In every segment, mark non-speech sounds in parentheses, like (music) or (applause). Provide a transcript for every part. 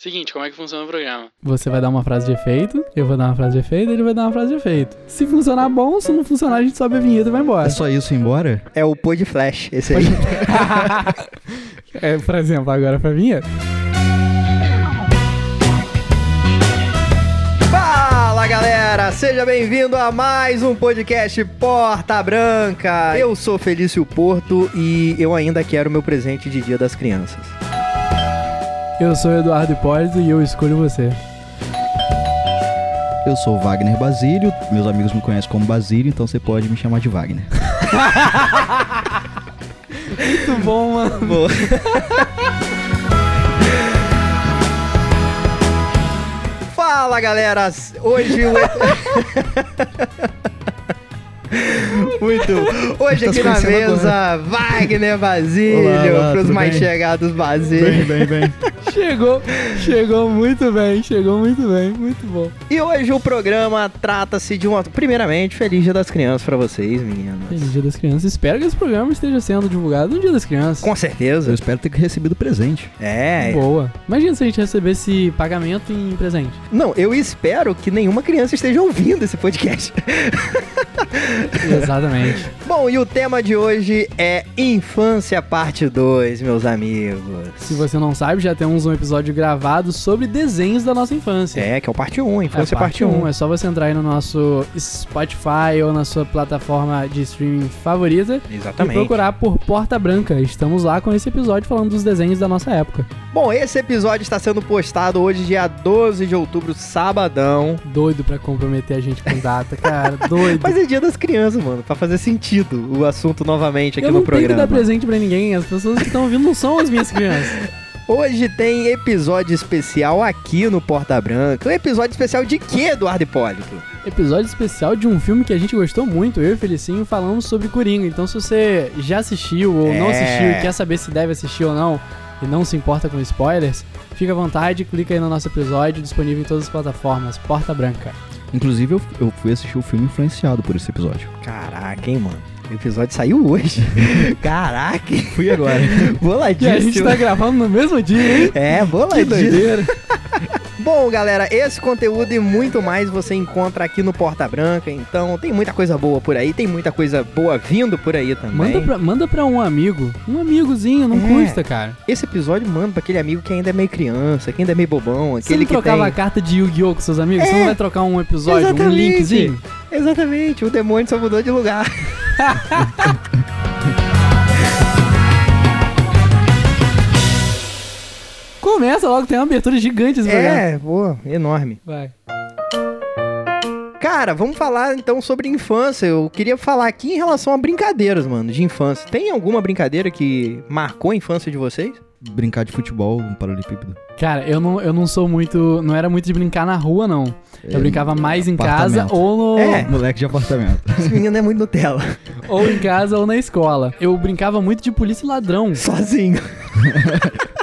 Seguinte, como é que funciona o programa? Você vai dar uma frase de efeito, eu vou dar uma frase de efeito, ele vai dar uma frase de efeito. Se funcionar bom, se não funcionar, a gente sobe a vinheta e vai embora. É só isso ir embora? É o pô de flash, esse aí. (laughs) É, por exemplo, agora pra vinheta. Fala galera, seja bem-vindo a mais um podcast Porta Branca. Eu sou Felício Porto e eu ainda quero meu presente de Dia das Crianças. Eu sou o Eduardo Hipólito e eu escolho você. Eu sou o Wagner Basílio, meus amigos me conhecem como Basílio, então você pode me chamar de Wagner. Muito bom, mano. (laughs) Boa. Fala galera, hoje o. (laughs) Muito. Hoje Tá aqui na mesa, Wagner (laughs) Basílio, Olá, olá, pros mais bem? chegados Basílio. bem, bem. (laughs) Chegou, chegou muito bem, chegou muito bem, muito bom. E hoje o programa trata-se de uma. Primeiramente, Feliz Dia das Crianças pra vocês, meninas. Feliz Dia das Crianças. Espero que esse programa esteja sendo divulgado no Dia das Crianças. Com certeza. Eu espero ter recebido presente. É. Boa. Imagina se a gente recebesse pagamento em presente. Não, eu espero que nenhuma criança esteja ouvindo esse podcast. (laughs) Exatamente. (laughs) Bom, e o tema de hoje é Infância Parte 2, meus amigos. Se você não sabe, já temos um episódio gravado sobre desenhos da nossa infância. É, que é o parte 1, Infância é parte 1. É só você entrar aí no nosso Spotify ou na sua plataforma de streaming favorita e Exatamente. procurar por Porta Branca. Estamos lá com esse episódio falando dos desenhos da nossa época. Bom, esse episódio está sendo postado hoje, dia 12 de outubro, sabadão. Doido pra comprometer a gente com data, cara. Doido. (laughs) Mas é dia das crianças, mano, pra fazer sentido o assunto novamente aqui Eu no não tenho que programa. dar presente pra ninguém. As pessoas que estão ouvindo não são as minhas crianças. (laughs) Hoje tem episódio especial aqui no Porta Branca. Um episódio especial de quê, Eduardo Hipólito? Episódio especial de um filme que a gente gostou muito, eu e Felicinho, falamos sobre Coringa. Então, se você já assistiu ou não É. assistiu e quer saber se deve assistir ou não, e não se importa com spoilers, fica à vontade, clica aí no nosso episódio, disponível em todas as plataformas. Porta Branca. Inclusive, eu, eu fui assistir o filme influenciado por esse episódio. Caraca, hein, mano. O episódio saiu hoje. (laughs) Caraca, Fui agora. (laughs) E boladíssimo. a gente tá gravando no mesmo dia, hein? É, Que boladíssimo. doideira. (laughs) Bom, galera, esse conteúdo e muito mais você encontra aqui no Porta Branca. Então, tem muita coisa boa por aí, tem muita coisa boa vindo por aí também. Manda pra, manda pra um amigo. Um amigozinho, não É. custa, cara. Esse episódio manda pra aquele amigo que ainda é meio criança, que ainda é meio bobão, Você aquele não que trocava tem... a carta de Yu-Gi-Oh! com seus amigos? Você É. não vai trocar um episódio, um Exatamente. linkzinho? Exatamente, o demônio só mudou de lugar. (laughs) Começa logo, tem uma abertura gigante esse programa. É, boa, enorme. Vai. Cara, vamos falar então sobre infância. Eu queria falar aqui em relação a brincadeiras, mano, de infância. Tem alguma brincadeira que marcou a infância de vocês? Brincar de futebol, um paralelepípedo. Cara, eu não, eu não sou muito. Não era muito de brincar na rua, não. Eu É, brincava mais em casa ou no. É. Moleque de apartamento. (laughs) Esse menino é muito Nutella. Ou em casa ou na escola. Eu brincava muito de polícia e ladrão. Sozinho. (laughs)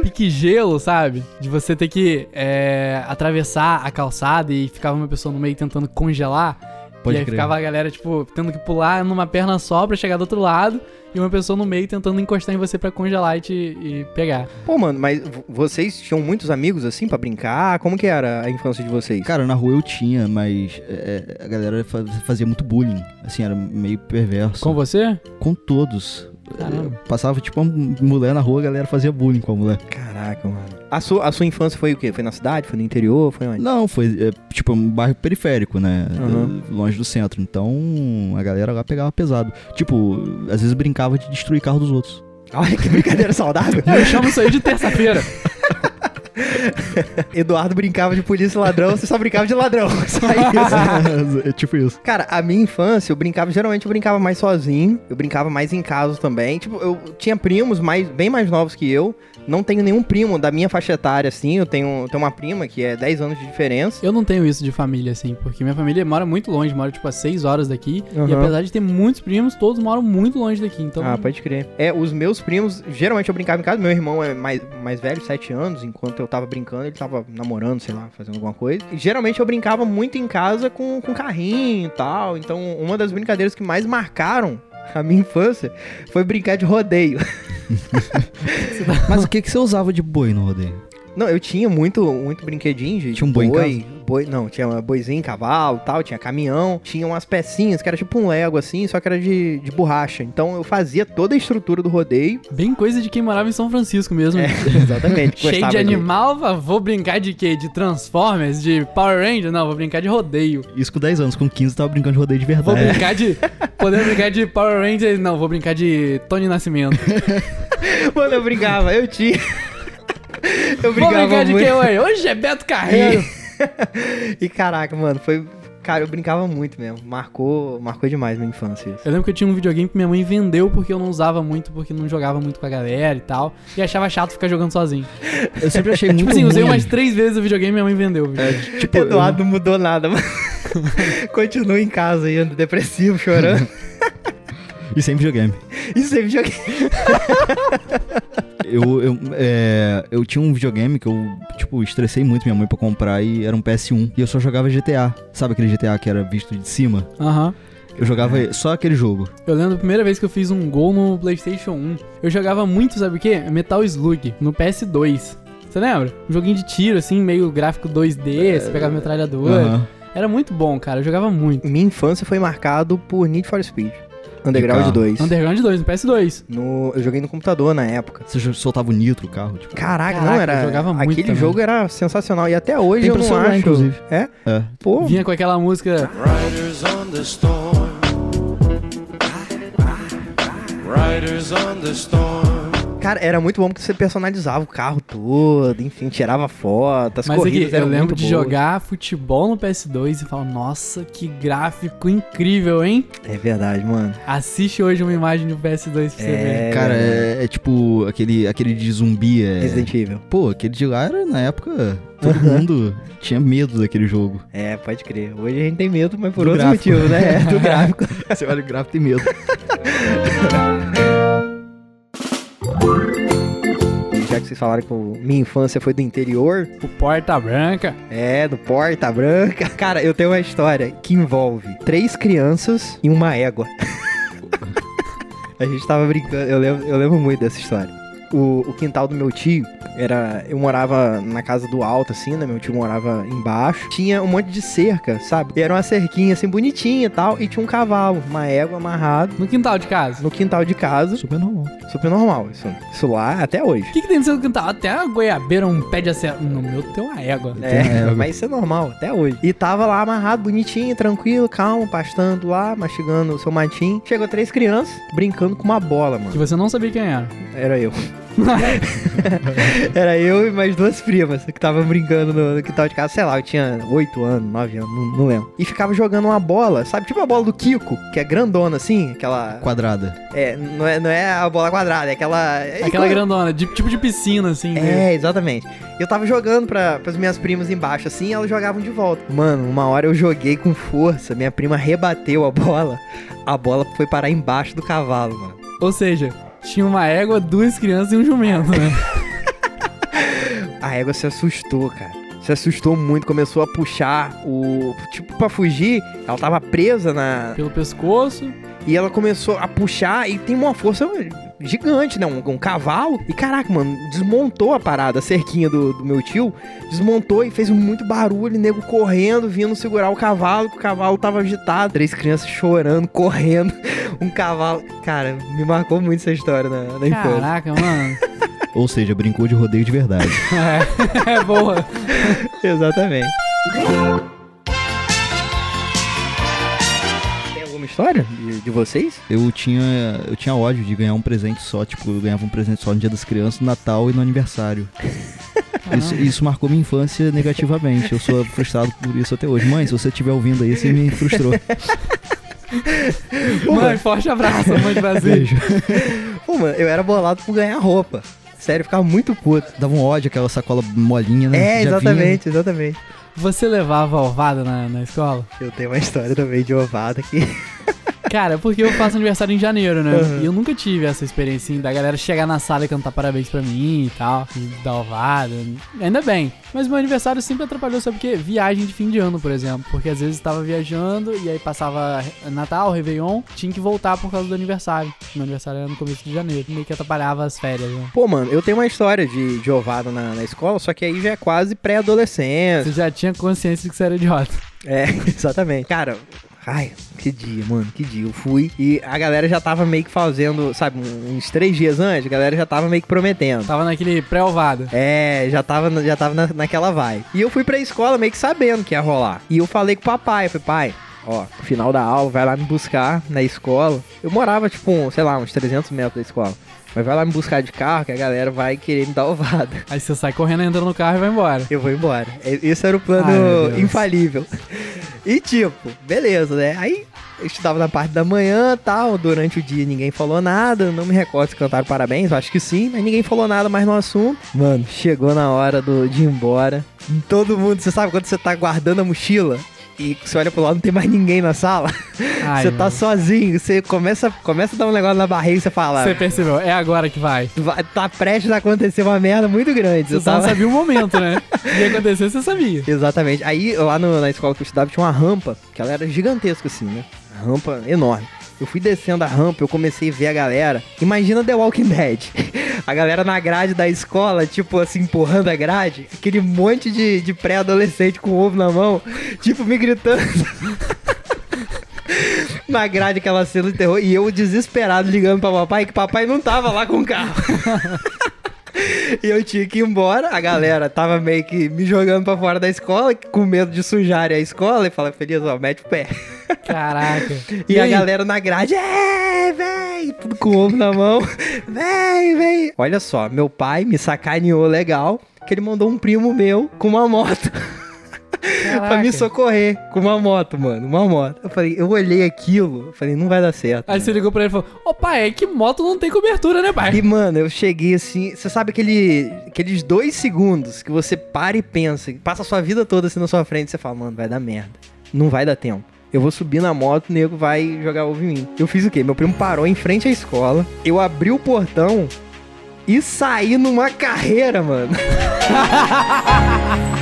(laughs) Pique gelo, sabe? De você ter que é, atravessar a calçada e ficava uma pessoa no meio tentando congelar. Pode e aí crer. ficava a galera, tipo, tendo que pular numa perna só pra chegar do outro lado. E uma pessoa no meio tentando encostar em você pra congelar e te e pegar. Pô, mano, mas vocês tinham muitos amigos assim pra brincar? Como que era a infância de vocês? Cara, na rua eu tinha, mas é, a galera fa- fazia muito bullying. Assim, era meio perverso. Com você? Com todos. Caramba. Passava tipo uma mulher na rua, a galera fazia bullying com a mulher. Caraca, mano. A sua, a sua infância foi o quê? Foi na cidade? Foi no interior? Foi onde? Não, foi é, tipo um bairro periférico, né? Uhum. É, Longe do centro. Então a galera lá pegava pesado. Tipo, às vezes brincava de destruir carro dos outros. Olha que brincadeira saudável. Eu chamo isso aí de terça-feira. (laughs) (laughs) Eduardo brincava de polícia e ladrão, você só brincava de ladrão. (laughs) Só isso. é tipo isso. Cara, a minha infância, eu brincava, geralmente eu brincava mais sozinho, eu brincava mais em casa também. Tipo, eu tinha primos mais, bem mais novos que eu. Não tenho nenhum primo da minha faixa etária, assim. Eu tenho, tenho uma prima que é 10 anos de diferença. Eu não tenho isso de família, assim, porque minha família mora muito longe, mora tipo a 6 horas daqui. E Aham. apesar de ter muitos primos, todos moram muito longe daqui. Então. Ah, pode crer. É, os meus primos, geralmente eu brincava em casa. Meu irmão é mais, mais velho, 7 anos. Enquanto eu tava brincando, ele tava namorando, sei lá, fazendo alguma coisa. E geralmente eu brincava muito em casa com, com carrinho e tal. Então, uma das brincadeiras que mais marcaram (laughs) a minha infância foi brincar de rodeio. (laughs) Mas o que, que você usava de boi no rodeio? Não, eu tinha muito, muito brinquedinho de Tinha um boi em boi, boi- não, tinha boizinho, cavalo e tal, tinha caminhão, tinha umas pecinhas que era tipo um Lego assim, só que era de, de borracha. Então eu fazia toda a estrutura do rodeio. Bem coisa de quem morava em São Francisco mesmo. É, (laughs) exatamente. (laughs) Cheio de animal, va- vou brincar de quê? De Transformers? De Power Ranger? Não, vou brincar de rodeio. Isso com 10 anos, com 15 eu tava brincando de rodeio de Vou verdade. brincar de. Podendo brincar de Power Ranger? Não, vou brincar de Tony Nascimento. (laughs) Mano, eu brincava, eu tinha. Eu Vou brincava brincar de muito. quê, ué? Hoje é Beto Carreiro. (laughs) E caraca, mano, foi. Cara, eu brincava muito mesmo. Marcou, marcou demais minha infância isso. Eu lembro que eu tinha um videogame que minha mãe vendeu porque eu não usava muito, porque não jogava muito com a galera e tal. E achava chato ficar jogando sozinho. Eu sempre achei (laughs) muito Tipo assim, usei umas três vezes o videogame e minha mãe vendeu. o videogame. Tipo, eu- Eduardo não mudou nada, mano. (laughs) Continua em casa aí, ando depressivo, chorando. E sem videogame. Isso é videogame. (laughs) Eu, eu, é, eu tinha um videogame que eu, tipo, estressei muito minha mãe pra comprar e era um PS1. E eu só jogava GTA. Sabe aquele GTA que era visto de cima? Aham. Eu jogava só aquele jogo. Eu lembro a primeira vez que eu fiz um gol no PlayStation 1. Eu jogava muito, sabe o quê? Metal Slug, no PS2. Você lembra? Um joguinho de tiro, assim, meio gráfico 2D, você pegava metralhadora. Aham. Era muito bom, cara. Eu jogava muito. Minha infância foi marcado por Need for Speed. Underground carro. 2. Underground 2, no PS2. No, eu joguei no computador na época. Você soltava o nitro, o carro, tipo. Caraca, Caraca, não, era. eu jogava muito Aquele também. jogo era sensacional. E até hoje Tem eu não acho. inclusive. É? É. Pô. Vinha com aquela música. Riders on the storm. Riders on the storm. Cara, era muito bom porque você personalizava o carro todo, enfim, tirava foto, as Mas corridas aqui, eu eram lembro muito de boas. jogar futebol no PS2 e falar, nossa, que gráfico incrível, hein? É verdade, mano. Assiste hoje uma imagem do PS2 pra você ver. É, Cara, é, é tipo aquele, aquele de zumbi. É... Resident Evil. Pô, aquele de lá era, na época, (laughs) todo mundo tinha medo daquele jogo. É, pode crer. Hoje a gente tem medo, mas por Do outros gráfico. motivos, né? (laughs) É, do gráfico. Você olha o gráfico tem medo. (laughs) vocês falaram que minha infância foi do interior, O Porta Branca. é, do Porta Branca. (laughs) Cara, eu tenho uma história que envolve três crianças e uma égua. (laughs) a gente tava brincando, eu lembro, eu lembro muito dessa história. O, o quintal do meu tio era. Eu morava na casa do alto, assim, né? Meu tio morava embaixo. Tinha um monte de cerca, sabe? E era uma cerquinha assim bonitinha e tal. E tinha um cavalo, uma égua amarrado No quintal de casa. no quintal de casa. Super normal. Super normal. Isso, isso lá até hoje. O que, que tem no seu quintal? Até a goiabeira, um pé de acerto. No meu tem uma égua. É, Tem (laughs) égua. mas isso é normal, até hoje. E tava lá amarrado, bonitinho, tranquilo, calmo, pastando lá, mastigando o seu matinho. Chegou três crianças brincando com uma bola, Que mano. você não sabia quem era. Era eu. (laughs) Era eu e mais duas primas que estavam brincando no, no quintal de casa. Sei lá, eu tinha oito anos, nove anos, não, não lembro. E ficava jogando uma bola, sabe? Tipo a bola do Kiko, que é grandona assim, aquela. Quadrada. É, não é, não é a bola quadrada, é aquela. é Aquela grandona, de- tipo de piscina, assim. né? É, exatamente. Eu tava jogando pra, pras minhas primas embaixo, assim, e elas jogavam de volta. Mano, uma hora eu joguei com força, minha prima rebateu a bola, a bola foi parar embaixo do cavalo, mano. Ou seja, tinha uma égua, duas crianças e um jumento, né? (laughs) A égua se assustou, cara. Se assustou muito, começou a puxar o. Tipo, pra fugir, ela tava presa na. Pelo pescoço. E ela começou a puxar e tem uma força gigante, né? Um, um cavalo. E caraca, mano, desmontou a parada, a cerquinha do, do meu tio. Desmontou e fez muito barulho, nego correndo, vindo segurar o cavalo, que o cavalo tava agitado. Três crianças chorando, (laughs) correndo. Um cavalo. Cara, me marcou muito essa história na, na infância. Caraca, mano. (laughs) Ou seja, brincou de rodeio de verdade. (laughs) É, é boa. Exatamente. História de, de vocês? Eu tinha, eu tinha ódio de ganhar um presente só, tipo, eu ganhava um presente só no dia das crianças, no Natal e no aniversário. (laughs) Isso, isso marcou minha infância negativamente. Eu sou frustrado por isso até hoje. Mãe, se você estiver ouvindo aí, você me frustrou. (laughs) Mãe, forte abraço, mãe de Brasil. Beijo. (laughs) Pô, mano, eu era bolado por ganhar roupa. Sério, eu ficava muito puto. Dava um ódio, aquela sacola molinha, né? É, Já exatamente, exatamente. Você levava ovada na, na escola? Eu tenho uma história também de ovada que. Cara, porque eu faço aniversário em janeiro, né? Uhum. E eu nunca tive essa experiência assim, da galera chegar na sala e cantar parabéns pra mim e tal, e dar ovada. Ainda bem. Mas meu aniversário sempre atrapalhou, sabe o quê? Viagem de fim de ano, por exemplo. Porque às vezes tava viajando e aí passava Natal, Réveillon, tinha que voltar por causa do aniversário. Meu aniversário era no começo de janeiro. Meio que atrapalhava as férias, né? Pô, mano, eu tenho uma história de, de ovada na, na escola, só que aí já é quase pré-adolescência. Você já tinha consciência de que você era idiota. É, (laughs) exatamente. Cara, ai, que dia, mano, que dia. Eu fui e a galera já tava meio que fazendo, sabe, uns três dias antes, a galera já tava meio que prometendo. Tava naquele pré-ovada. É, já tava, já tava na, naquela vai. E eu fui pra escola meio que sabendo que ia rolar. E eu falei com o papai, eu falei, pai, ó, final da aula, vai lá me buscar na escola. Eu morava, tipo, um, sei lá, uns 300 metros da escola. Mas vai lá me buscar de carro que a galera vai querer me dar ovada. Aí você sai correndo, entra no carro e vai embora. Eu vou embora. Esse era o plano Ai, infalível. E tipo, beleza, né? Aí eu estudava na parte da manhã tal. Durante o dia ninguém falou nada. Não me recordo se cantaram parabéns, eu acho que sim, mas ninguém falou nada mais no assunto. Mano, chegou na hora do, de ir embora. Todo mundo, você sabe quando você tá guardando a mochila? E você olha pro lado, não tem mais ninguém na sala. Ai, você tá meu. sozinho, você começa, começa a dar um negócio na barriga e você fala. Você percebeu, é agora que vai. "Vai- Tá prestes a acontecer uma merda muito grande. Você Eu só não tava- sabia o momento, né? (laughs) O que ia acontecer, você sabia. Exatamente. Aí lá no- na escola que eu estudava tinha uma rampa, que ela era gigantesca assim, né? Uma rampa enorme. Eu fui descendo a rampa, eu comecei a ver a galera. Imagina The Walking Dead. (laughs) A galera na grade da escola, tipo assim, empurrando a grade. Aquele monte de, de pré-adolescente com ovo na mão, tipo, me gritando. (laughs) na grade aquela cena de terror. E eu desesperado ligando pra papai, que papai não tava lá com o carro. (laughs) E eu tinha que ir embora. A galera tava meio que me jogando pra fora da escola, com medo de sujarem a escola. E fala, Feliz, ó, mete o pé. Caraca. (laughs) E, a aí? galera na grade, é, vem! Tudo com o ovo na mão. (laughs) Vem, vem! Olha só, meu pai me sacaneou legal, que ele mandou um primo meu com uma moto. (laughs) pra Caraca. me socorrer com uma moto, mano, uma moto. Eu falei, eu olhei aquilo, eu falei, não vai dar certo. Aí você ligou pra ele e falou: Ô pai, é que moto não tem cobertura, né, pai? E, mano, eu cheguei assim. Você sabe aquele, aqueles dois segundos que você para e pensa, passa a sua vida toda assim na sua frente e você fala, mano, vai dar merda. Não vai dar tempo. Eu vou subir na moto, o nego vai jogar ovo em mim. Eu fiz o quê? Meu primo parou em frente à escola. Eu abri o portão e saí numa carreira, mano. (laughs)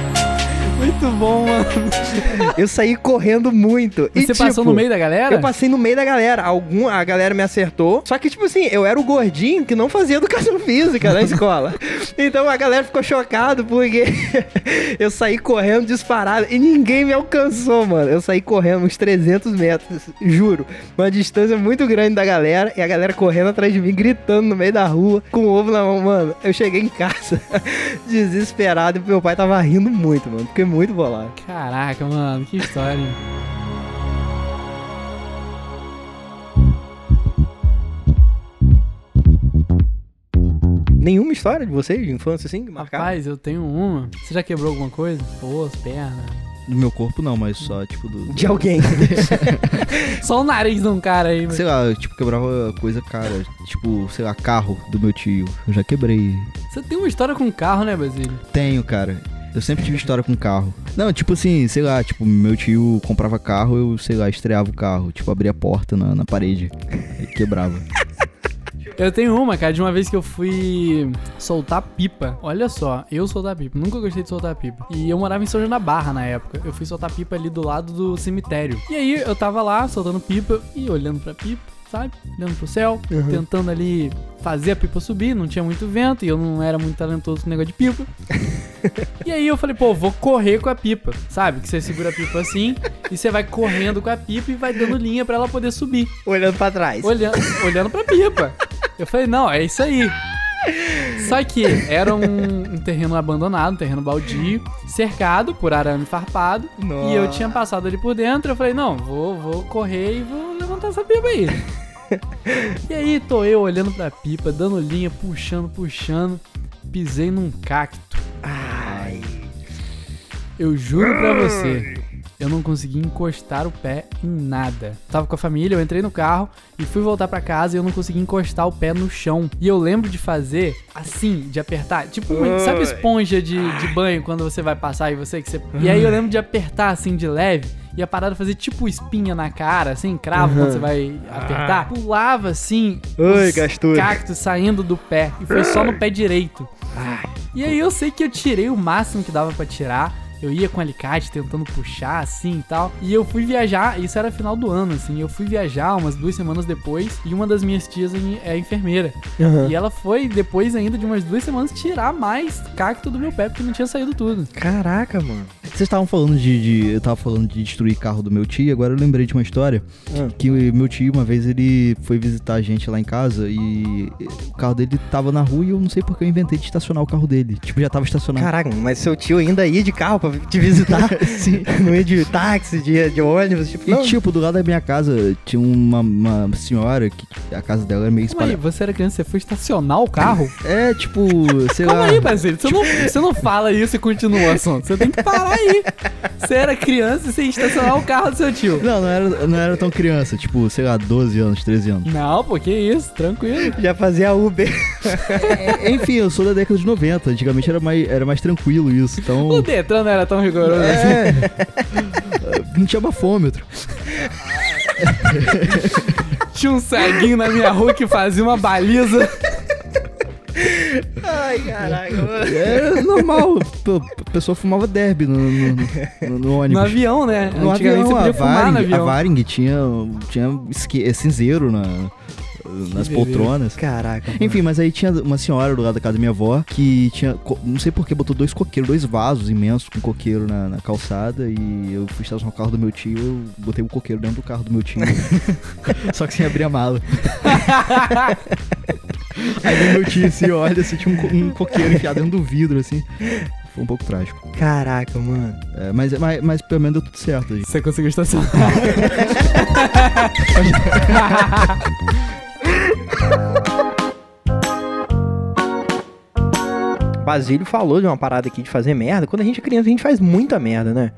Muito bom, mano. Eu saí correndo muito. E e, você passou tipo, no meio da galera? Eu passei no meio da galera. Algum, a galera me acertou. Só que, tipo assim, eu era o gordinho que não fazia educação física na escola. Então a galera ficou chocada porque (laughs) eu saí correndo disparado e ninguém me alcançou, mano. Eu saí correndo uns 300 metros, juro. Uma distância muito grande da galera e a galera correndo atrás de mim, gritando no meio da rua, com ovo na mão, mano. Eu cheguei em casa (laughs) desesperado e meu pai tava rindo muito, mano. Fiquei muito bolado. Caraca, mano, que história. Nenhuma história de vocês, de infância assim, que? Rapaz, eu tenho uma. Você já quebrou alguma coisa? Osso, perna. Do meu corpo não, mas só, tipo, do. De alguém. (laughs) Só o nariz de um cara aí. Sei lá, eu, tipo, quebrava coisa cara. Tipo, sei lá, carro do meu tio. Eu já quebrei. Você tem uma história com carro, né, Basílio? Tenho, cara. Eu sempre tive história com carro. Não, tipo assim, sei lá, tipo, meu tio comprava carro, eu, sei lá, estreava o carro. Tipo, abria a porta na, na parede e quebrava. Eu tenho uma, cara, de uma vez que eu fui soltar pipa. Olha só, eu soltar pipa. Nunca gostei de soltar pipa. E eu morava em São João da Barra na época. Eu fui soltar pipa ali do lado do cemitério. E aí eu tava lá soltando pipa e olhando pra pipa, sabe? Olhando pro céu, tentando ali fazer a pipa subir. Não tinha muito vento e eu não era muito talentoso com negócio de pipa. (laughs) E aí eu falei, pô, vou correr com a pipa, sabe? Que você segura a pipa assim e você vai correndo com a pipa e vai dando linha pra ela poder subir Olhando pra trás. olhando, olhando pra pipa. Eu falei, não, é isso aí. Só que era um, um terreno abandonado, um terreno baldio, cercado por arame farpado. E eu tinha passado ali por dentro. Eu falei, não, vou, vou correr e vou levantar essa pipa aí. e aí tô eu olhando pra pipa, dando linha, puxando, puxando. Pisei num cacto. Ai. Eu juro pra você, eu não consegui encostar o pé em nada. Tava com a família, eu entrei no carro e fui voltar pra casa e eu não consegui encostar o pé no chão. E eu lembro de fazer assim, de apertar, tipo, uma- sabe esponja de, de banho quando você vai passar e você que você. E aí eu lembro de apertar assim de leve e a parada fazia tipo espinha na cara, assim, cravo, Uhum. quando você vai apertar. Pulava assim, Oi, os gastura. cactos saindo do pé. E foi só no pé direito. Ai, E aí eu sei que eu tirei o máximo que dava pra tirar. Eu ia com alicate tentando puxar assim e tal. E eu fui viajar, isso era final do ano, assim. Eu fui viajar umas duas semanas depois. E uma das minhas tias é enfermeira. aham. E ela foi, depois ainda de umas duas semanas, tirar mais cacto do meu pé, porque não tinha saído tudo. Caraca, mano. Vocês estavam falando de, de- Eu tava falando de destruir carro do meu tio, agora eu lembrei de uma história. Ah. Que o meu tio, uma vez, ele foi visitar a gente lá em casa e o carro dele tava na rua e eu não sei porque eu inventei de estacionar o carro dele. Tipo, já tava estacionado. Caraca, mas seu tio ainda ia de carro pra te visitar? Sim. Não ia de táxi, de, de ônibus, tipo, E não. tipo, do lado da minha casa tinha uma, uma senhora que a casa dela era meio Calma aí, espalhada. você era criança, você foi estacionar o carro? (laughs) É, tipo, sei Calma lá. aí, Basílio, você não, você não (laughs) fala isso e continua o assunto. Você tem que parar aí. Você era criança e você ia estacionar o carro do seu tio. Não, não era, não era tão criança, tipo, sei lá, 12 anos, 13 anos. Não, pô, que isso, tranquilo. Já fazia Uber. É, Enfim, eu sou da década de 90, antigamente era mais, era mais tranquilo isso, O então. Detran não era tão rigoroso assim. É. (laughs) Não tinha bafômetro. (laughs) Tinha um ceguinho na minha rua que fazia uma baliza. Ai, caraca, mano. É normal. A pessoa fumava derby no, no, no- no ônibus. No avião, né? No Antigamente avião, você podia a fumar no Varing, a avião. Varing tinha, tinha esque- é, cinzeiro na, nas poltronas. Caraca. mano. Enfim, mas aí tinha uma senhora do lado da casa da minha avó que tinha, não sei porquê, botou dois coqueiros, dois vasos imensos com coqueiro na, na calçada e eu fui estacionar o carro do meu tio, eu botei o coqueiro dentro do carro do meu tio. (laughs) Só que sem abrir a mala. aí meu tio assim, olha, assim, tinha um, um coqueiro enfiado dentro do vidro, assim. Foi um pouco trágico. Caraca, mano. É, mas, mas, mas pelo menos deu tudo certo. Gente. Você conseguiu estacionar. (laughs) (laughs) Basílio falou de uma parada aqui de fazer merda. Quando a gente é criança, a gente faz muita merda, né?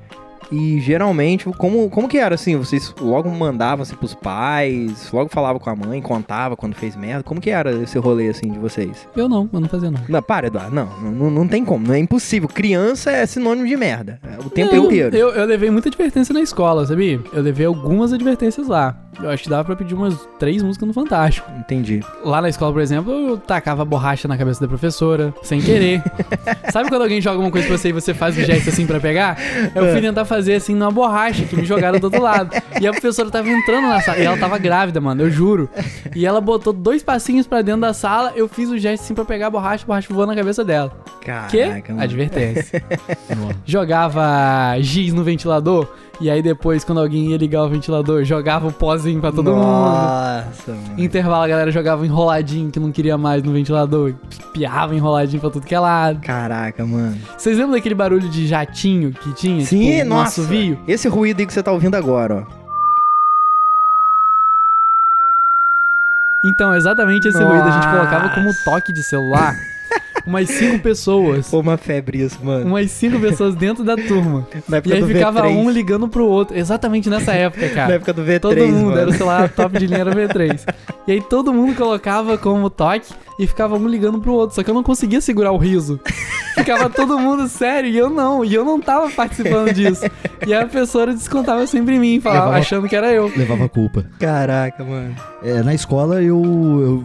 E geralmente, como, como que era assim? Vocês logo mandavam assim pros pais, logo falavam com a mãe, contava quando fez merda. Como que era esse rolê assim de vocês? Eu não, eu não fazia não. Não, para, Eduardo. Não, não, não tem como. Não é impossível. Criança é sinônimo de merda. é O tempo Não, inteiro. Eu, eu levei muita advertência na escola, sabia? Eu levei algumas advertências lá. Eu acho que dava pra pedir umas três músicas no Fantástico. Entendi. Lá na escola, por exemplo, eu tacava borracha na cabeça da professora, sem querer. (laughs) Sabe quando alguém joga uma coisa pra você e você faz o gesto assim pra pegar? Eu fui tentar fazer assim numa borracha que me jogaram do outro lado. E a professora tava entrando na sala. E ela tava grávida, mano, eu juro. E ela botou dois passinhos pra dentro da sala, eu fiz o gesto assim pra pegar a borracha, a borracha voou na cabeça dela. Que? Caraca, mano. Advertência. (laughs) Jogava giz no ventilador. E aí depois, quando alguém ia ligar o ventilador, jogava o pozinho pra todo mundo. Nossa, mano. Intervalo, a galera jogava enroladinho que não queria mais no ventilador. Piava enroladinho pra tudo que é lado. Caraca, mano. Vocês lembram daquele barulho de jatinho que tinha? Sim, tipo, no nossa. assovio? Esse ruído aí que você tá ouvindo agora, ó. Então, exatamente esse ruído a gente colocava como Nossa. toque de celular. Umas cinco pessoas. Foi uma febre isso, mano. Umas cinco pessoas dentro da turma. Na E época aí do ficava V3. um ligando pro outro. Exatamente nessa época, Na cara. época do V3, Todo mundo, mano. era o celular top de linha era o V3. E aí todo mundo colocava como toque e ficava um ligando pro outro. Só que eu não conseguia segurar o riso. Ficava todo mundo sério e eu não. E eu não tava participando disso. E a professora descontava sempre em mim, falava, Levava- achando que era eu. Levava a culpa. Caraca, mano. É, na escola eu,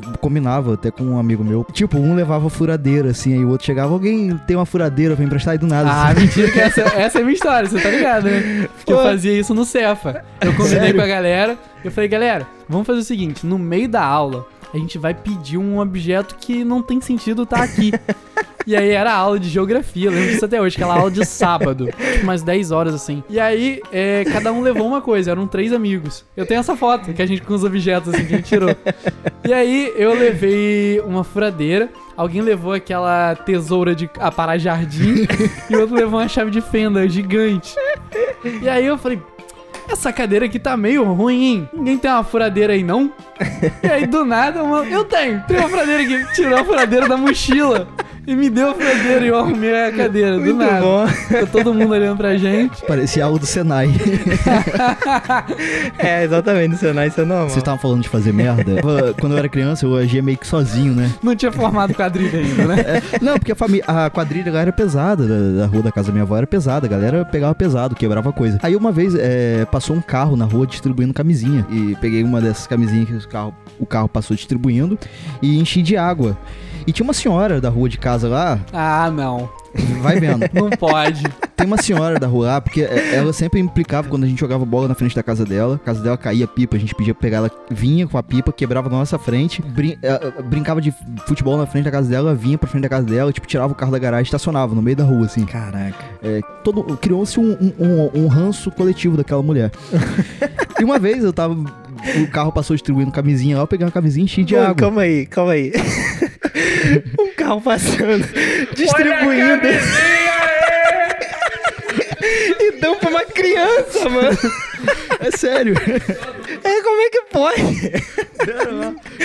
eu combinava até com um amigo meu. Tipo, um levava furadeira, assim, aí o outro chegava, alguém tem uma furadeira pra emprestar e do nada. Ah, assim. mentira, que essa, essa é a minha história, você tá ligado, né? Que eu fazia isso no Cefa. Eu combinei Sério? com a galera, eu falei, galera, vamos fazer o seguinte, no meio da aula, a gente vai pedir um objeto que não tem sentido estar aqui. E aí era aula de geografia, eu lembro disso até hoje, aquela aula de sábado, tipo umas 10 horas assim. E aí, é, cada um levou uma coisa, eram três amigos. Eu tenho essa foto que a gente com os objetos assim que a gente tirou. E aí eu levei uma furadeira, alguém levou aquela tesoura de aparar jardim (laughs) e o outro levou uma chave de fenda gigante. E aí eu falei, essa cadeira aqui tá meio ruim, hein? Ninguém tem uma furadeira aí, não? E aí, do nada, uma... eu tenho, tem uma furadeira aqui. Tirou a furadeira da mochila e me deu fregueira e eu arrumei a cadeira, do Muito nada. bom. Ficou todo mundo olhando pra gente. Parecia algo do Senai. (laughs) É, exatamente, no Senai isso é normal. Vocês estavam falando de fazer merda? Quando eu era criança, eu agia meio que sozinho, né? Não tinha formado quadrilha ainda, né? É, não, porque a, a quadrilha lá era pesada, da, da rua da casa da minha avó era pesada, a galera pegava pesado, quebrava coisa. Aí uma vez é, passou um carro na rua distribuindo camisinha, e peguei uma dessas camisinhas que o carro, o carro passou distribuindo e enchi de água. E tinha uma senhora da rua de casa lá, Ah, não. Vai vendo. (laughs) Não pode. Tem uma senhora da rua lá, porque é, ela sempre implicava quando a gente jogava bola na frente da casa dela. A casa dela caía pipa, a gente pedia pra pegar ela, vinha com a pipa, quebrava na nossa frente, brin- eh, eh, brincava de futebol na frente da casa dela, vinha pra frente da casa dela, tipo, tirava o carro da garagem e estacionava no meio da rua, assim. Caraca. É, todo, criou-se um, um, um- ranço coletivo daquela mulher. (laughs) e uma vez eu tava. O carro passou distribuindo camisinha lá, eu peguei uma camisinha e enchi de Mano, água. calma aí, calma aí. (laughs) um carro passando, distribuindo. E dão pra uma criança, mano. É sério. É, como é que pode?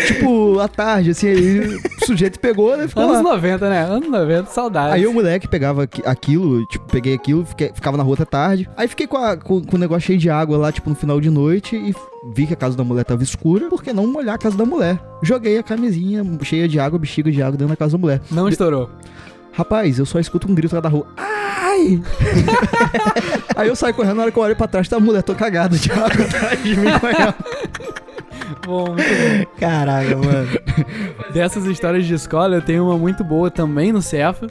tipo, à tarde, assim, aí o sujeito pegou, né? Ficou Anos lá. 90, né? Anos 90, saudades. Aí o moleque pegava aqui- aquilo, tipo, peguei aquilo, fiquei- ficava na rua até tarde. Aí fiquei com, a- com, com o negócio cheio de água lá, tipo, no final de noite e vi que a casa da mulher tava escura. Por que não molhar a casa da mulher? Joguei a camisinha cheia de água, bexiga de água dentro da casa da mulher. Não estourou. Rapaz, eu só escuto um grito lá da rua. Ai! (laughs) Aí eu saio correndo, na hora que eu olho pra trás, tá a mulher toda cagada de água atrás de mim. (laughs) Bom, muito bom. Caraca, mano. Dessas histórias de escola, eu tenho uma muito boa também no Cefa,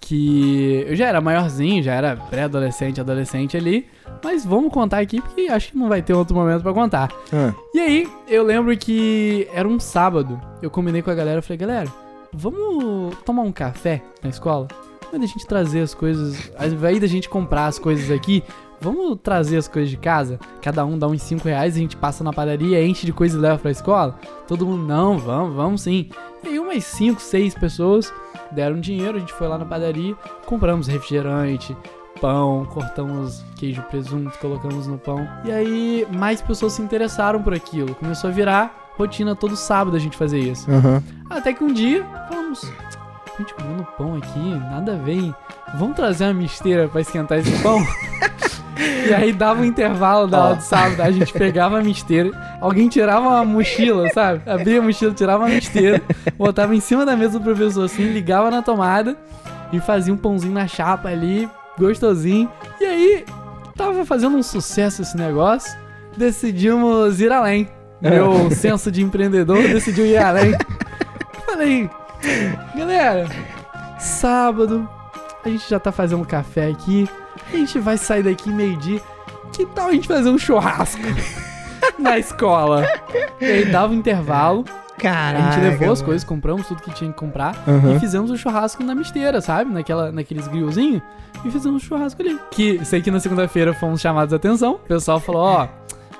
que eu já era maiorzinho, já era pré-adolescente, adolescente ali, mas vamos contar aqui porque acho que não vai ter outro momento pra contar. Ah, E aí, eu lembro que era um sábado, eu combinei com a galera, eu falei, galera, vamos tomar um café na escola? Ao da gente trazer as coisas, invés da gente comprar as coisas aqui, vamos trazer as coisas de casa? Cada um dá uns 5 reais, a gente passa na padaria, enche de coisa e leva pra escola? Todo mundo, não, vamos, vamos sim. E aí umas 5, 6 pessoas deram dinheiro, a gente foi lá na padaria, compramos refrigerante, pão, cortamos queijo presunto, colocamos no pão. E aí mais pessoas se interessaram por aquilo. Começou a virar rotina todo sábado a gente fazer isso. Aham. Até que um dia, falamos, a gente comendo pão aqui, nada a hein? Vamos trazer uma misteira pra esquentar esse pão? (laughs) e aí dava um intervalo da aula de sábado, a gente pegava a misteira, alguém tirava uma mochila, sabe? Abria a mochila, tirava a misteira, botava em cima da mesa do professor assim, ligava na tomada e fazia um pãozinho na chapa ali, gostosinho. E aí, tava fazendo um sucesso esse negócio, decidimos ir além. Meu senso de empreendedor decidiu ir além. Falei, galera, sábado, a gente já tá fazendo café aqui, a gente vai sair daqui meio-dia. Que tal a gente fazer um churrasco (laughs) na escola? E aí dava um intervalo, Caraca. a gente levou as mano. coisas, compramos tudo que tinha que comprar Aham. e fizemos o churrasco na misteira, sabe? Naquela, naqueles grillzinhos. E fizemos o churrasco ali. Que sei que na segunda-feira fomos chamados a atenção. O pessoal falou, ó.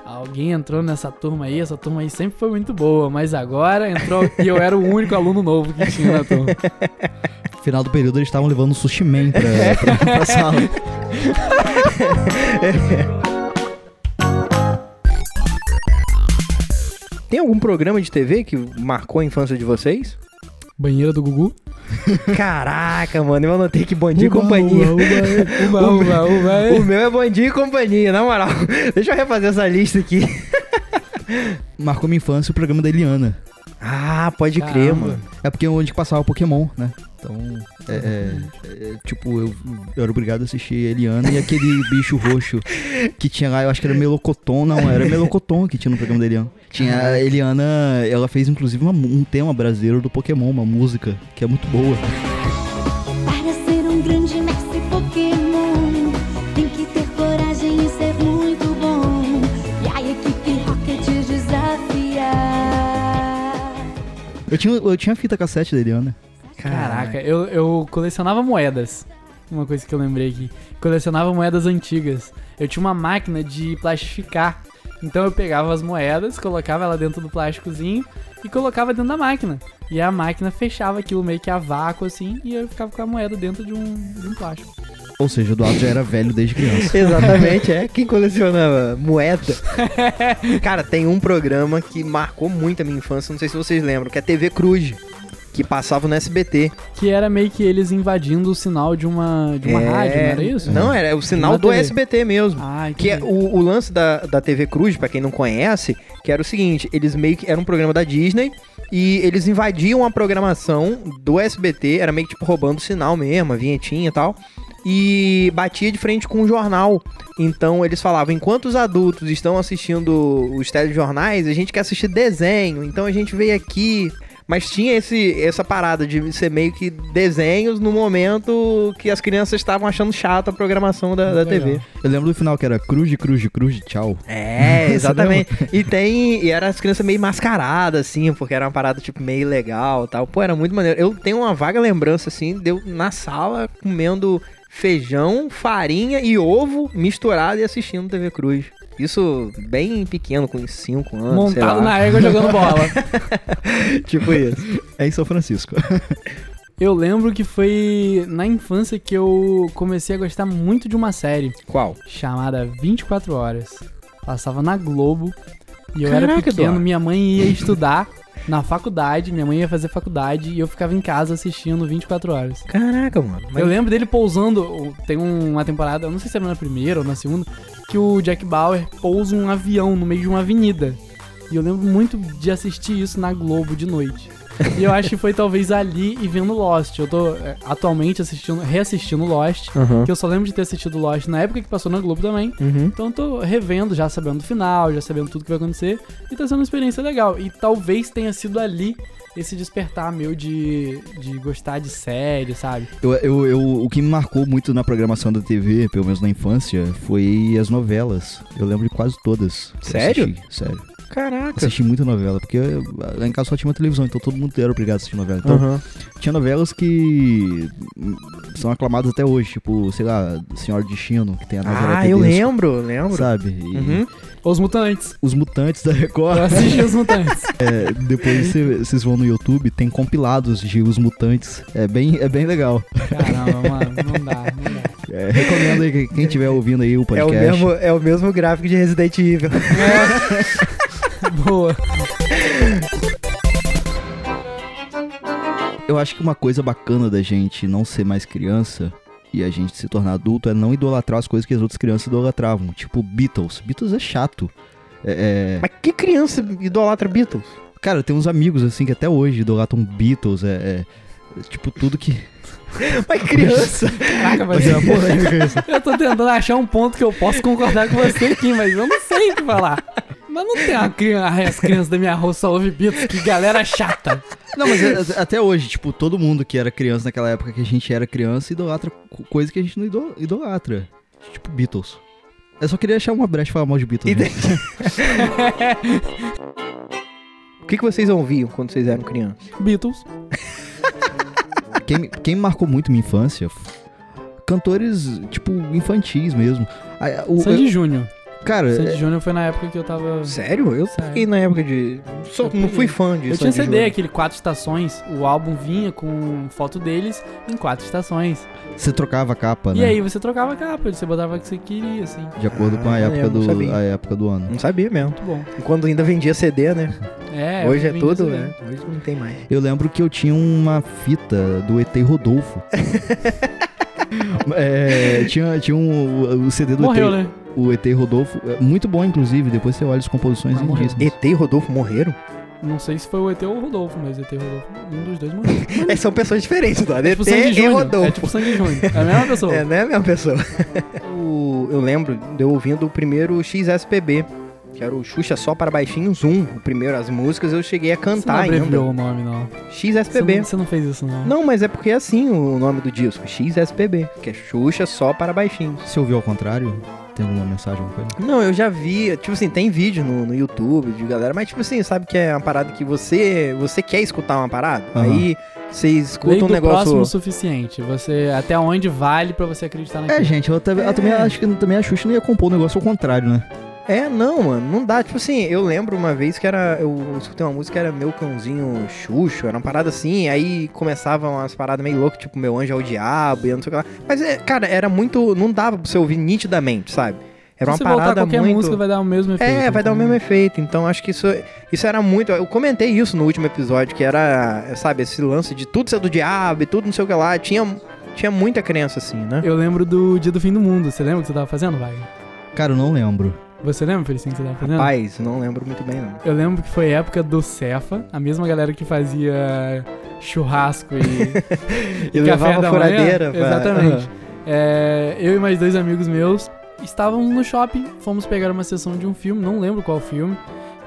Alguém entrou nessa turma aí, essa turma aí sempre foi muito boa, mas agora entrou e eu era o único aluno novo que tinha na turma. No (laughs) final do período eles estavam levando sushi man pra, pra, pra (laughs) sala. Tem algum programa de TV que marcou a infância de vocês? Banheira do Gugu. Caraca, mano, eu anotei que Bom Dia e Companhia. Uba, uba, uba, O meu é Bom Dia e Companhia, na moral. (laughs) Deixa eu refazer essa lista aqui. (laughs) Marcou minha infância o programa da Eliana. Ah, pode crer, mano. É porque é onde passava Pokémon, né? Então, é, é- é, tipo, eu, eu era obrigado a assistir Eliana e aquele bicho roxo que tinha lá, eu acho que era Melocoton, não, era Melocoton que tinha no programa da Eliana. Tinha a Eliana, ela fez inclusive uma- um tema brasileiro do Pokémon, uma música que é muito boa. Para ser um grande mestre Pokémon, tem que ter coragem e ser muito bom. E a equipe Rocket desafiar. Eu tinha, eu tinha a fita cassete da Eliana. Caraca, eu, eu colecionava moedas. Uma coisa que eu lembrei aqui. Colecionava moedas antigas. Eu tinha uma máquina de plastificar. Então eu pegava as moedas, colocava ela dentro do plásticozinho e colocava dentro da máquina. E a máquina fechava aquilo meio que a vácuo assim e eu ficava com a moeda dentro de um, de um plástico. Ou seja, o Eduardo já era velho desde criança. (laughs) Exatamente, é. Quem coleciona moeda. (laughs) Cara, tem um programa que marcou muito a minha infância, não sei se vocês lembram, que é TV Cruz. Que passava no SBT. Que era meio que eles invadindo o sinal de uma, de uma É, rádio, não era isso? Não, era o sinal Na do TV. SBT mesmo. Ah, Que é o, o lance da, da TV Cruz, pra quem não conhece, que era o seguinte, eles meio que era um programa da Disney e eles invadiam a programação do SBT, era meio que tipo roubando o sinal mesmo, a vinhetinha e tal. E batia de frente com o jornal. Então eles falavam: enquanto os adultos estão assistindo os telejornais, a gente quer assistir desenho. Então a gente veio aqui. Mas tinha esse, essa parada de ser meio que desenhos no momento que as crianças estavam achando chata a programação da, da. TV. Eu lembro do final que era cruz, cruz, cruz, tchau. É, (laughs) exatamente. e tem. E era as crianças meio mascaradas, assim, porque era uma parada, tipo, meio legal e tal. Pô, era muito maneiro. Eu tenho uma vaga lembrança, assim, de eu na sala comendo feijão, farinha e ovo misturado e assistindo TV Cruz. Isso bem pequeno, com 5 anos. sei Montado lá. na égua jogando bola. (laughs) Tipo isso. É em São Francisco. (laughs) Eu lembro que foi na infância que eu comecei a gostar muito de uma série Qual? chamada 24 Horas. Passava na Globo e eu era Caraca, pequeno, Eduardo. minha mãe ia estudar na faculdade, minha mãe ia fazer faculdade e eu ficava em casa assistindo 24 horas. Caraca, mano. Mas- Eu lembro dele pousando, tem uma temporada, eu não sei se era na primeira ou na segunda, que o Jack Bauer pousa um avião no meio de uma avenida. E eu lembro muito de assistir isso na Globo de noite. E eu acho que foi talvez ali e vendo Lost. Eu tô é, atualmente assistindo, reassistindo Lost, Aham. que eu só lembro de ter assistido Lost na época que passou na Globo também. Uhum. Então eu tô revendo, já sabendo do final, já sabendo tudo que vai acontecer. E tá sendo uma experiência legal. E talvez tenha sido ali esse despertar meu de, de gostar de série, sabe? Eu, eu, eu- o que me marcou muito na programação da TV, pelo menos na infância, foi as novelas. Eu lembro de quase todas. Sério? sério. Caraca. Assisti muita novela, porque lá em casa só tinha uma televisão, então todo mundo era obrigado a assistir novela. Então, Aham. tinha novelas que são aclamadas até hoje, tipo, sei lá, Senhora de Destino, que tem a Nazaré Ah, eu lembro, lembro. Sabe? E Uhum. Os Mutantes. Os Mutantes da Eu Record. assisti Os Mutantes. (laughs) É, depois cê- vocês vão no YouTube, tem compilados de Os Mutantes. É bem, é bem legal. Caramba, mano, (laughs) não dá, não dá. É, recomendo aí, que quem estiver ouvindo aí o É o, podcast. mesmo, é o mesmo gráfico de Resident Evil. (laughs) (laughs) Boa. Eu acho que uma coisa bacana da gente não ser mais criança e a gente se tornar adulto é não idolatrar as coisas que as outras crianças idolatravam. Tipo Beatles. Beatles é chato. É, é- Mas que criança idolatra Beatles? Cara, tem uns amigos assim que até hoje idolatram Beatles. É, é- é tipo tudo que. (laughs) Mas criança. (laughs) Caraca, mas Mas é uma polêmica isso. eu tô tentando achar um ponto que eu posso concordar com você aqui, mas eu não sei o que falar. Mas não tem uma criança, as crianças da minha rua só ouvem Beatles, que galera chata. Não, mas até hoje, tipo, todo mundo que era criança naquela época que a gente era criança idolatra co- coisa que a gente não ido- idolatra. Tipo Beatles. Eu só queria achar uma brecha e falar mal de Beatles. Gente. (laughs) O que, que vocês ouviam quando vocês eram crianças? Beatles. quem, quem marcou muito minha infância, cantores, tipo, infantis mesmo. O- Sandy Júnior. Cara, Sandy é- Júnior foi na época que eu tava. Sério? Eu Sério. fiquei na época de. Só, Eu não fui peguei. fã disso. Eu tinha CD, aquele Quatro Estações. O álbum vinha com foto deles em quatro estações. você trocava a capa, né? E aí você trocava a capa, você botava o que você queria, assim. De acordo com a Ah, época, do, sabia. a época do ano. Não sabia mesmo. Muito bom. E quando ainda vendia CD, né? É, Hoje é tudo, né? Hoje não tem mais. Eu lembro que eu tinha uma fita do ET Rodolfo. (laughs) É, tinha, tinha um, o CD do Morreu, ET, né? O ET Rodolfo, é muito bom inclusive, depois você olha as composições lindíssimas. ET e Rodolfo morreram? Não sei se foi o ET ou o Rodolfo, mas ET e Rodolfo, um dos dois morreu. (laughs) É, são pessoas diferentes, tá? É tipo ET Sandy e Júnior. Rodolfo. É tipo Sandy Júnior. É a mesma pessoa. É, não é a mesma pessoa. (laughs) O- eu lembro de eu ouvindo o primeiro XSPB, que era o Xuxa Só para Baixinhos 1. O primeiro, as músicas, eu cheguei a Você não cantar ainda. o nome, não. Você XSPB. não, você não fez isso, não. Não, mas é porque é assim o nome do disco, XSPB, que é Xuxa Só para Baixinhos. Se ouviu ao contrário, tem alguma mensagem, alguma coisa? Não, eu já vi, tipo assim, tem vídeo no, no YouTube de galera, mas tipo assim, sabe que é uma parada que você você quer escutar uma parada? Aham. Aí você Lei escuta um do negócio. próximo o suficiente. Você, até onde vale pra você acreditar naquilo. É, gente, eu, até- eu também acho que também a Xuxa não ia compor o negócio ao contrário, né? É, não, mano, não dá. Tipo assim, eu lembro uma vez que era. Eu escutei uma música que era Meu Cãozinho Xuxo, era uma parada assim, aí começavam umas paradas meio loucas, tipo Meu Anjo é o Diabo e eu não sei o que lá. Mas, é, cara, era muito. Não dava pra você ouvir nitidamente, sabe? Era uma Se você voltar parada qualquer muito... música vai dar o mesmo efeito. É, vai dar o então- mesmo efeito. Então acho que isso, isso era muito. Eu comentei isso no último episódio, que era, sabe, esse lance de tudo ser do diabo e tudo não sei o que lá. Tinha, tinha muita crença assim, né? Eu lembro do dia do fim do mundo. Você lembra o que você tava fazendo, Wagner? Cara, eu não lembro. Você lembra, Felicinho, que você tava fazendo? Rapaz, não lembro muito bem, não. Eu lembro que foi época do Cefa, a mesma galera que fazia churrasco (laughs) e, E café levava da furadeira. manhã. pra- Exatamente. Aham. É, eu e mais dois amigos meus estávamos no shopping, fomos pegar uma sessão de um filme, não lembro qual filme.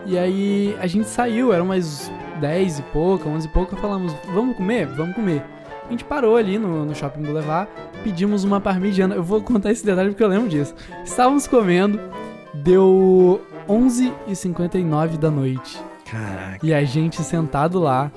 E aí a gente saiu, eram umas 10 e pouca, 11 e pouca, falamos, vamos comer? Vamos comer. A gente parou ali no, no Shopping Boulevard, pedimos uma parmegiana. Eu vou contar esse detalhe porque eu lembro disso. Estávamos comendo, deu 11h59 da noite. Caraca. E a gente sentado lá.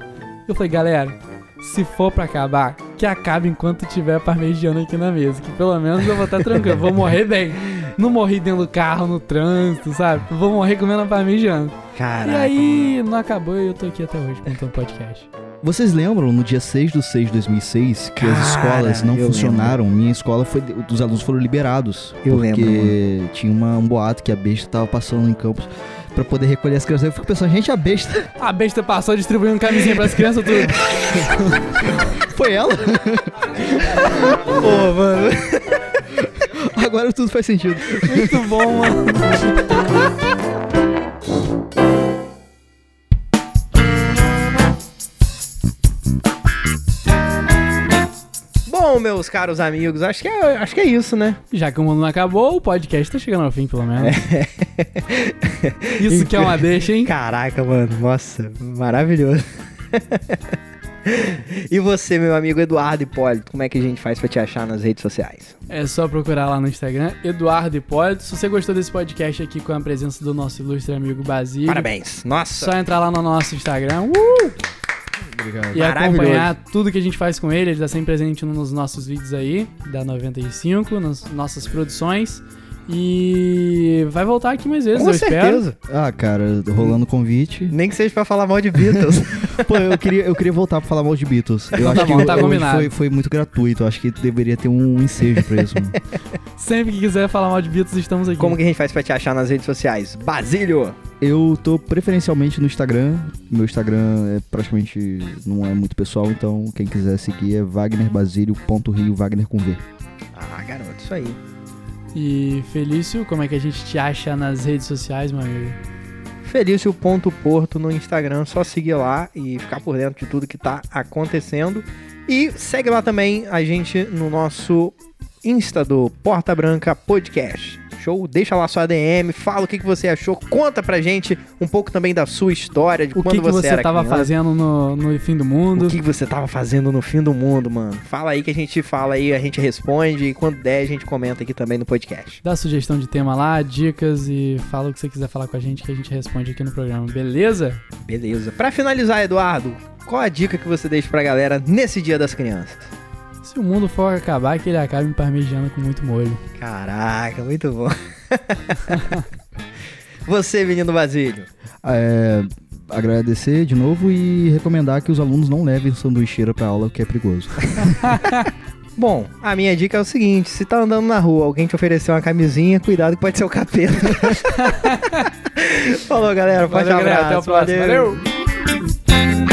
Eu falei, galera, se for pra acabar, que acabe enquanto tiver parmegiana aqui na mesa. Que pelo menos eu vou estar tranquilo, vou morrer bem. Não morri dentro do carro, no trânsito, sabe? Vou morrer comendo a parmegiana. Caraca. e aí, não acabou e eu tô aqui até hoje contando podcast. Vocês lembram no dia 6 de 6 de 2006 que Cara, as escolas não funcionaram? Minha escola foi. Os alunos foram liberados. Eu porque lembro, tinha uma, um boato que a besta tava passando em campos pra poder recolher as crianças. Eu fico pensando, gente, a besta (laughs) A besta passou distribuindo camisinha pras crianças tudo. (laughs) foi ela? (laughs) Pô, mano. Agora tudo faz sentido. Muito bom, mano. Meus caros amigos, acho que é, acho que é isso, né? Já que o mundo não acabou, o podcast tá chegando ao fim, pelo menos. Isso que é uma deixa, hein? Caraca, mano. Nossa, maravilhoso. e você, meu amigo Eduardo Hipólito, como é que a gente faz pra te achar nas redes sociais? É só procurar lá no Instagram, Eduardo Hipólito. Se você gostou desse podcast aqui com a presença do nosso ilustre amigo Basílio, Parabéns. Nossa. só entrar lá no nosso Instagram uh, Obrigado. e acompanhar tudo que a gente faz com ele. Ele tá sempre presente nos nossos vídeos aí, da 95, nas nossas produções. E vai voltar aqui mais vezes, Com eu espero. certeza. Ah, cara, rolando convite. Nem que seja pra falar mal de Beatles. (laughs) Pô, eu queria, eu queria voltar pra falar mal de Beatles. Eu (laughs) Tá acho bom, que tá combinado. foi, foi muito gratuito. Eu acho que deveria ter um ensejo pra isso, mano. (laughs) Sempre que quiser falar mal de Beatles, estamos aqui. como que a gente faz pra te achar nas redes sociais? Basílio. Eu tô preferencialmente no Instagram. Meu Instagram é praticamente não é muito pessoal, então quem quiser seguir é wagnerbasilio.rio, Wagner com V. Ah, garoto, isso aí. E Felício, como é que a gente te acha nas redes sociais, meu amigo? Felício.porto no Instagram, só seguir lá e ficar por dentro de tudo que tá acontecendo. E segue lá também a gente no nosso Insta do Porta Branca Podcast. Deixa lá sua DM, fala o que, que você achou, conta pra gente um pouco também da sua história, de O quando que, que você era tava criança. fazendo no, no fim do mundo? O que você tava fazendo no fim do mundo, mano? Fala aí que a gente fala aí, a gente responde e quando der a gente comenta aqui também no podcast. Dá sugestão de tema lá, dicas e fala o que você quiser falar com a gente que a gente responde aqui no programa, beleza? Beleza. Pra finalizar, Eduardo, qual a dica que você deixa pra galera nesse Dia das Crianças? Se o mundo for acabar, que ele acabe me parmegiando com muito molho. Caraca, muito bom. (laughs) você, menino Basílio. É, agradecer de novo e recomendar que os alunos não levem sanduicheira pra aula, que é perigoso. (laughs) Bom, a minha dica é o seguinte: se tá andando na rua, alguém te oferecer uma camisinha, cuidado que pode ser o capeta. (laughs) Falou, galera. Forte Valeu, galera, abraço. até o próximo. valeu. Valeu!